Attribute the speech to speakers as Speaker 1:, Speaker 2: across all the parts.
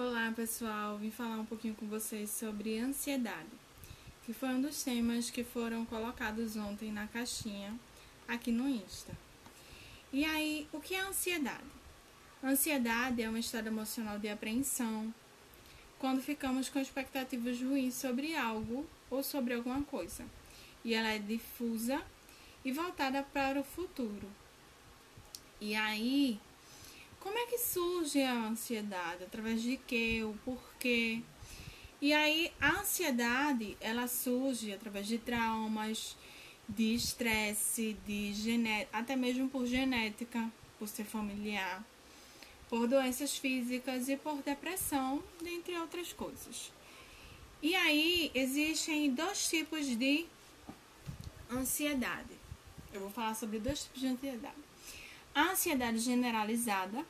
Speaker 1: Olá pessoal, vim falar um pouquinho com vocês sobre ansiedade, que foi um dos temas que foram colocados ontem na caixinha aqui no Insta. E aí, o que é ansiedade? Ansiedade é um estado emocional de apreensão, quando ficamos com expectativas ruins sobre algo ou sobre alguma coisa, e ela é difusa e voltada para o futuro. E aí, como é que surge a ansiedade? Através de quê? O porquê? E aí, a ansiedade, ela surge através de traumas, de estresse, de genética, até mesmo por genética, por ser familiar, por doenças físicas e por depressão, dentre outras coisas. E aí, existem dois tipos de ansiedade. Eu vou falar sobre dois tipos de ansiedade. A ansiedade generalizada,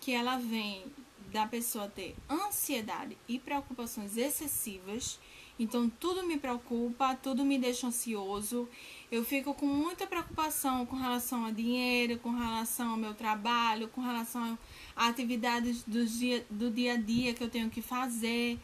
Speaker 1: que ela vem da pessoa ter ansiedade e preocupações excessivas. Então, tudo me preocupa, tudo me deixa ansioso. Eu fico com muita preocupação com relação a dinheiro, com relação ao meu trabalho, com relação a atividades do dia, do dia a dia que eu tenho que fazer,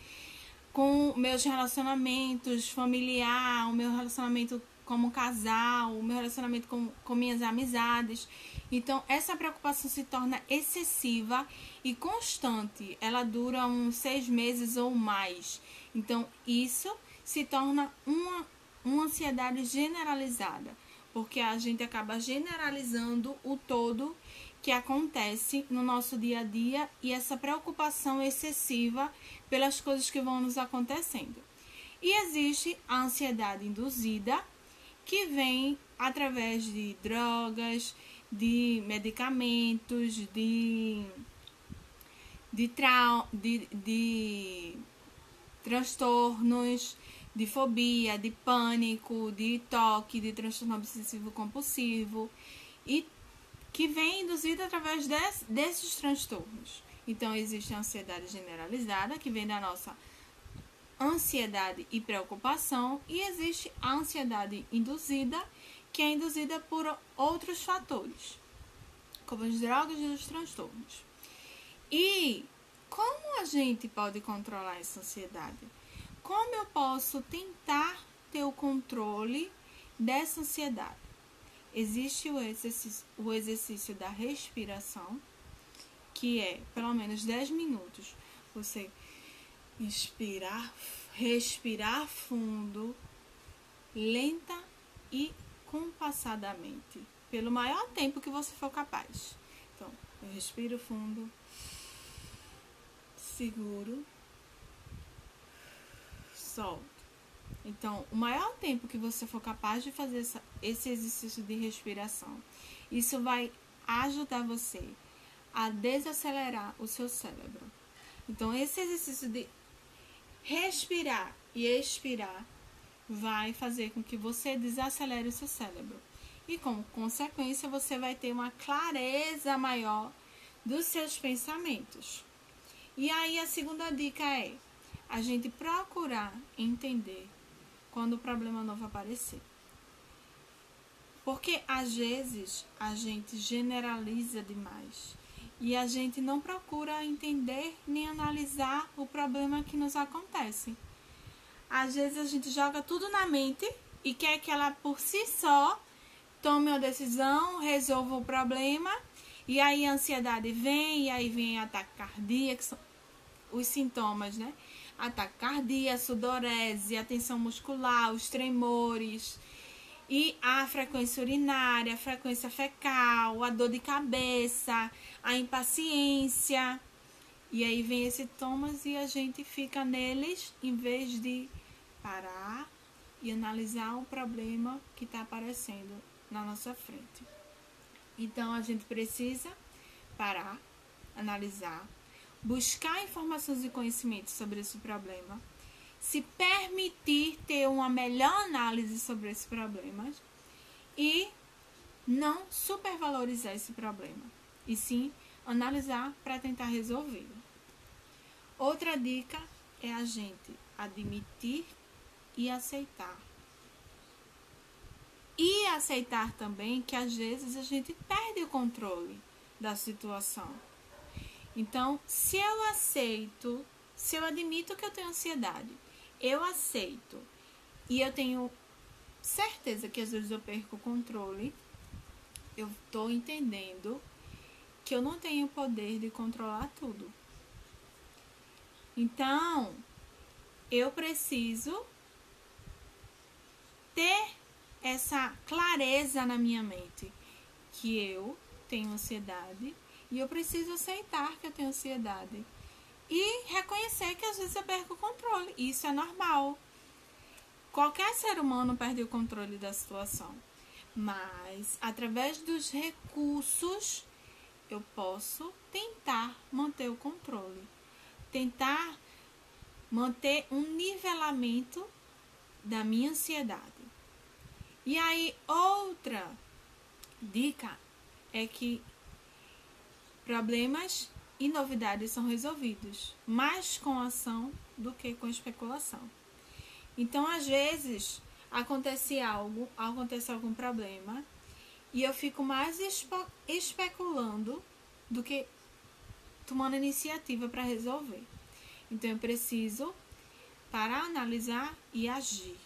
Speaker 1: com meus relacionamentos familiar, o meu relacionamento como casal, o meu relacionamento com, com minhas amizades. Então, essa preocupação se torna excessiva e constante. Ela dura uns seis meses ou mais. Então, isso se torna uma, uma ansiedade generalizada, porque a gente acaba generalizando o todo que acontece no nosso dia a dia e essa preocupação excessiva pelas coisas que vão nos acontecendo. E existe a ansiedade induzida, que vem através de drogas, de medicamentos, de, de, trau, de, de transtornos, de fobia, de pânico, de toque, de transtorno obsessivo compulsivo e que vem induzida através des, desses transtornos. Então existe a ansiedade generalizada que vem da nossa ansiedade e preocupação, e existe a ansiedade induzida, que é induzida por outros fatores, como as drogas e os transtornos. E como a gente pode controlar essa ansiedade? Como eu posso tentar ter o controle dessa ansiedade? Existe o exercício, o exercício da respiração, que é pelo menos 10 minutos. Você inspirar, respirar fundo, lenta e compassadamente, pelo maior tempo que você for capaz. Então, eu respiro fundo, seguro, solto. Então, o maior tempo que você for capaz de fazer essa, esse exercício de respiração, isso vai ajudar você a desacelerar o seu cérebro. Então, esse exercício de respirar e expirar vai fazer com que você desacelere o seu cérebro. E como consequência, você vai ter uma clareza maior dos seus pensamentos. E aí a segunda dica é a gente procurar entender quando o problema novo aparecer. Porque às vezes a gente generaliza demais e a gente não procura entender nem analisar o problema que nos acontece. Às vezes a gente joga tudo na mente e quer que ela por si só tome uma decisão, resolva o problema, e aí a ansiedade vem, e aí vem ataque cardíaco, os sintomas, né? Ataque cardíaco, sudorese, a tensão muscular, os tremores, e a frequência urinária, a frequência fecal, a dor de cabeça, a impaciência. E aí vem esses sintomas e a gente fica neles em vez de parar e analisar o problema que está aparecendo na nossa frente. Então a gente precisa parar, analisar, buscar informações e conhecimentos sobre esse problema se permitir ter uma melhor análise sobre esse problema e não supervalorizar esse problema, e sim analisar para tentar resolvê-lo. Outra dica é a gente admitir e aceitar. E aceitar também que às vezes a gente perde o controle da situação. Então, se eu aceito, se eu admito que eu tenho ansiedade, eu aceito. E eu tenho certeza que às vezes eu perco o controle, eu estou entendendo que eu não tenho poder de controlar tudo. Então, eu preciso ter essa clareza na minha mente que eu tenho ansiedade e eu preciso aceitar que eu tenho ansiedade e reconhecer que às vezes eu perco o controle. Isso é normal. Qualquer ser humano perde o controle da situação, mas através dos recursos eu posso tentar manter o controle, tentar manter um nivelamento da minha ansiedade. E aí, outra dica é que problemas e novidades são resolvidos mais com ação do que com especulação. Então, às vezes, acontece algo, acontece algum problema, e eu fico mais especulando do que tomando iniciativa para resolver. Então, eu preciso parar, analisar e agir.